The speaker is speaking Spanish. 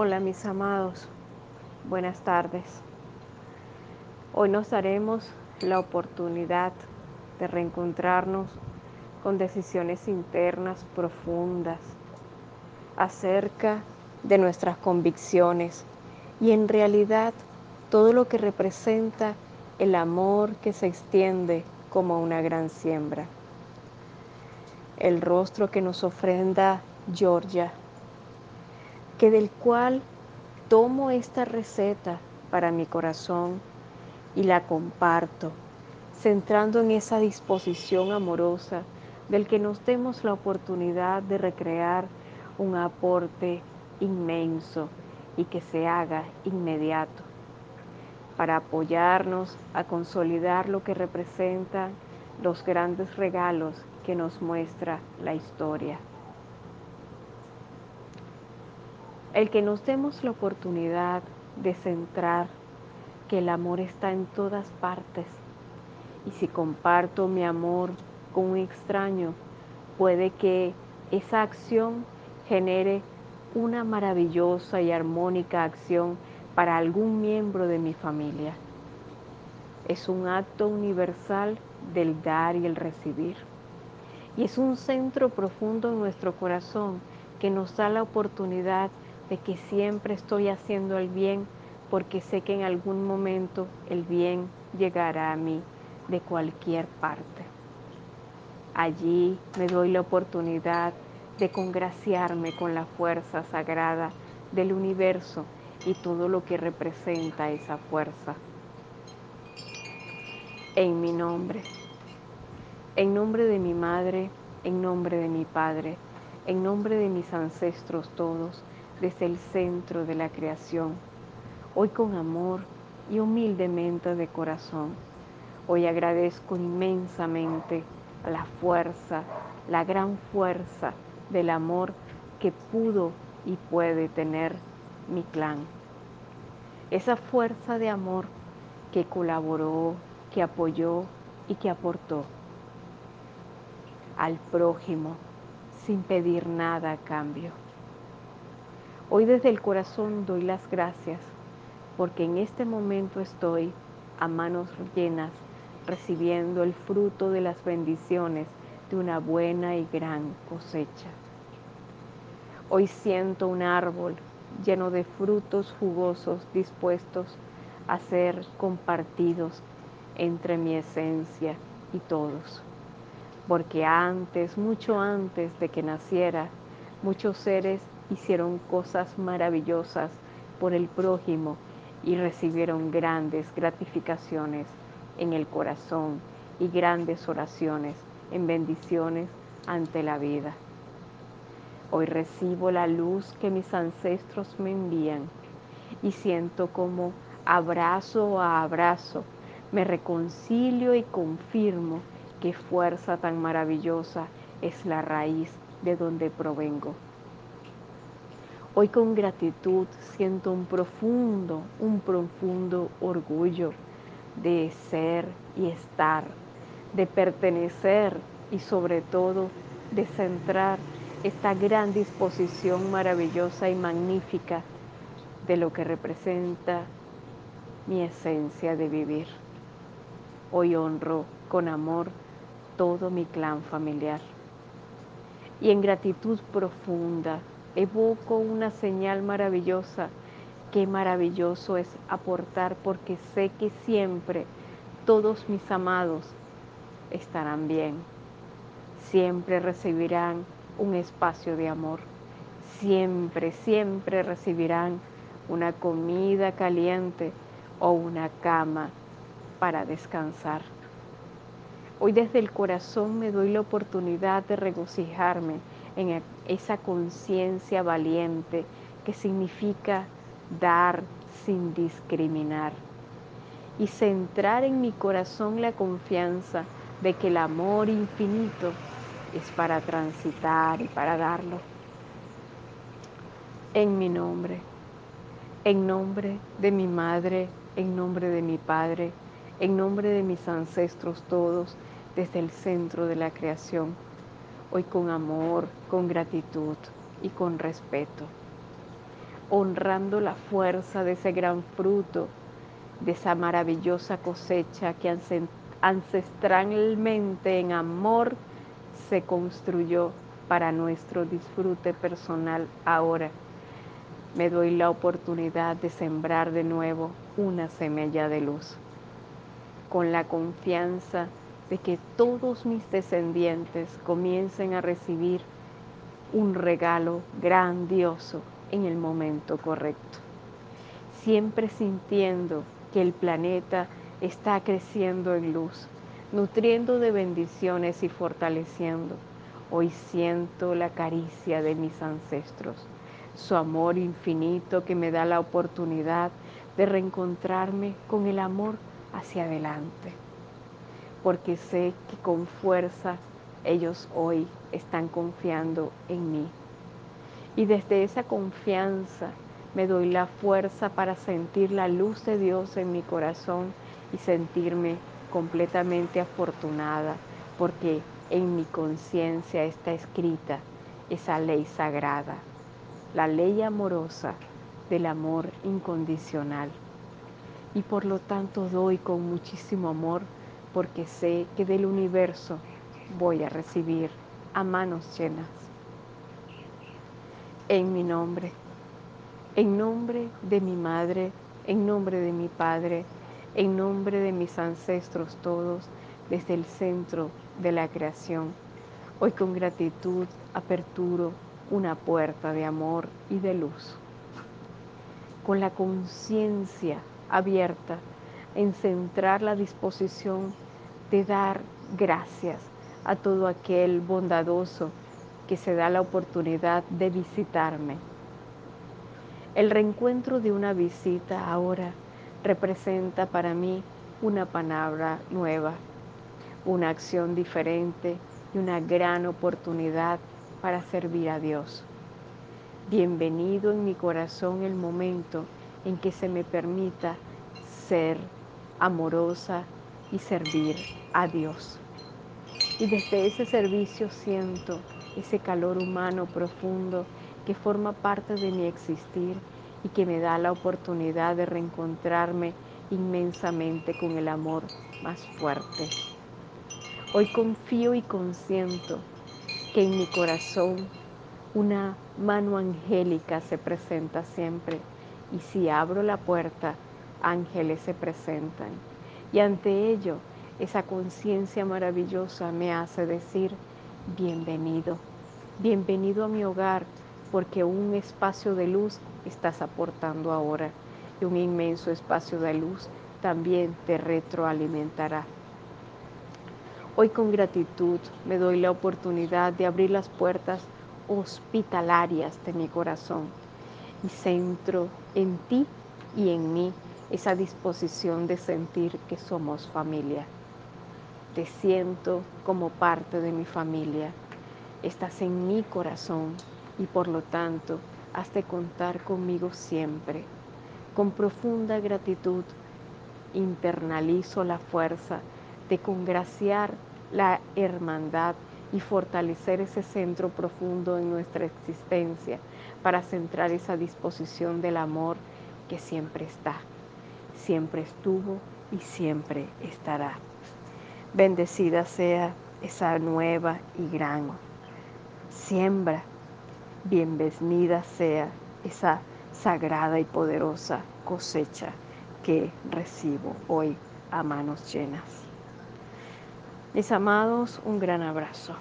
Hola mis amados, buenas tardes. Hoy nos daremos la oportunidad de reencontrarnos con decisiones internas profundas acerca de nuestras convicciones y en realidad todo lo que representa el amor que se extiende como una gran siembra. El rostro que nos ofrenda Georgia que del cual tomo esta receta para mi corazón y la comparto, centrando en esa disposición amorosa del que nos demos la oportunidad de recrear un aporte inmenso y que se haga inmediato para apoyarnos a consolidar lo que representan los grandes regalos que nos muestra la historia. El que nos demos la oportunidad de centrar que el amor está en todas partes. Y si comparto mi amor con un extraño, puede que esa acción genere una maravillosa y armónica acción para algún miembro de mi familia. Es un acto universal del dar y el recibir. Y es un centro profundo en nuestro corazón que nos da la oportunidad de que siempre estoy haciendo el bien porque sé que en algún momento el bien llegará a mí de cualquier parte. Allí me doy la oportunidad de congraciarme con la fuerza sagrada del universo y todo lo que representa esa fuerza. En mi nombre, en nombre de mi madre, en nombre de mi padre, en nombre de mis ancestros todos, desde el centro de la creación. Hoy con amor y humildemente de corazón. Hoy agradezco inmensamente la fuerza, la gran fuerza del amor que pudo y puede tener mi clan. Esa fuerza de amor que colaboró, que apoyó y que aportó al prójimo sin pedir nada a cambio. Hoy desde el corazón doy las gracias porque en este momento estoy a manos llenas recibiendo el fruto de las bendiciones de una buena y gran cosecha. Hoy siento un árbol lleno de frutos jugosos dispuestos a ser compartidos entre mi esencia y todos. Porque antes, mucho antes de que naciera, muchos seres hicieron cosas maravillosas por el prójimo y recibieron grandes gratificaciones en el corazón y grandes oraciones en bendiciones ante la vida. Hoy recibo la luz que mis ancestros me envían y siento como abrazo a abrazo me reconcilio y confirmo qué fuerza tan maravillosa es la raíz de donde provengo. Hoy con gratitud siento un profundo, un profundo orgullo de ser y estar, de pertenecer y sobre todo de centrar esta gran disposición maravillosa y magnífica de lo que representa mi esencia de vivir. Hoy honro con amor todo mi clan familiar y en gratitud profunda evoco una señal maravillosa. Qué maravilloso es aportar porque sé que siempre todos mis amados estarán bien. Siempre recibirán un espacio de amor. Siempre, siempre recibirán una comida caliente o una cama para descansar. Hoy desde el corazón me doy la oportunidad de regocijarme en esa conciencia valiente que significa dar sin discriminar y centrar en mi corazón la confianza de que el amor infinito es para transitar y para darlo. En mi nombre, en nombre de mi madre, en nombre de mi padre, en nombre de mis ancestros todos, desde el centro de la creación hoy con amor, con gratitud y con respeto. honrando la fuerza de ese gran fruto, de esa maravillosa cosecha que ancestralmente en amor se construyó para nuestro disfrute personal ahora. Me doy la oportunidad de sembrar de nuevo una semilla de luz, con la confianza de que todos mis descendientes comiencen a recibir un regalo grandioso en el momento correcto, siempre sintiendo que el planeta está creciendo en luz, nutriendo de bendiciones y fortaleciendo. Hoy siento la caricia de mis ancestros, su amor infinito que me da la oportunidad de reencontrarme con el amor hacia adelante, porque sé que con fuerza ellos hoy están confiando en mí. Y desde esa confianza me doy la fuerza para sentir la luz de Dios en mi corazón y sentirme completamente afortunada porque en mi conciencia está escrita esa ley sagrada, la ley amorosa del amor incondicional. Y por lo tanto doy con muchísimo amor porque sé que del universo voy a recibir a manos llenas. En mi nombre, en nombre de mi madre, en nombre de mi padre, en nombre de mis ancestros todos, desde el centro de la creación. Hoy con gratitud aperturo una puerta de amor y de luz. Con la conciencia abierta en centrar la disposición de dar gracias a todo aquel bondadoso que se da la oportunidad de visitarme. El reencuentro de una visita ahora representa para mí una palabra nueva, una acción diferente y una gran oportunidad para servir a Dios. Bienvenido en mi corazón el momento en que se me permita ser amorosa y servir a Dios. Y desde ese servicio siento ese calor humano profundo que forma parte de mi existir y que me da la oportunidad de reencontrarme inmensamente con el amor más fuerte. Hoy confío y consiento que en mi corazón una mano angélica se presenta siempre y si abro la puerta, ángeles se presentan. Y ante ello, esa conciencia maravillosa me hace decir, bienvenido, bienvenido a mi hogar, porque un espacio de luz estás aportando ahora y un inmenso espacio de luz también te retroalimentará. Hoy con gratitud me doy la oportunidad de abrir las puertas hospitalarias de mi corazón y centro en ti y en mí esa disposición de sentir que somos familia. Te siento como parte de mi familia. Estás en mi corazón y por lo tanto has de contar conmigo siempre. Con profunda gratitud internalizo la fuerza de congraciar la hermandad y fortalecer ese centro profundo en nuestra existencia para centrar esa disposición del amor que siempre está, siempre estuvo y siempre estará. Bendecida sea esa nueva y gran siembra bienvenida sea esa sagrada y poderosa cosecha que recibo hoy a manos llenas. Mis amados, un gran abrazo.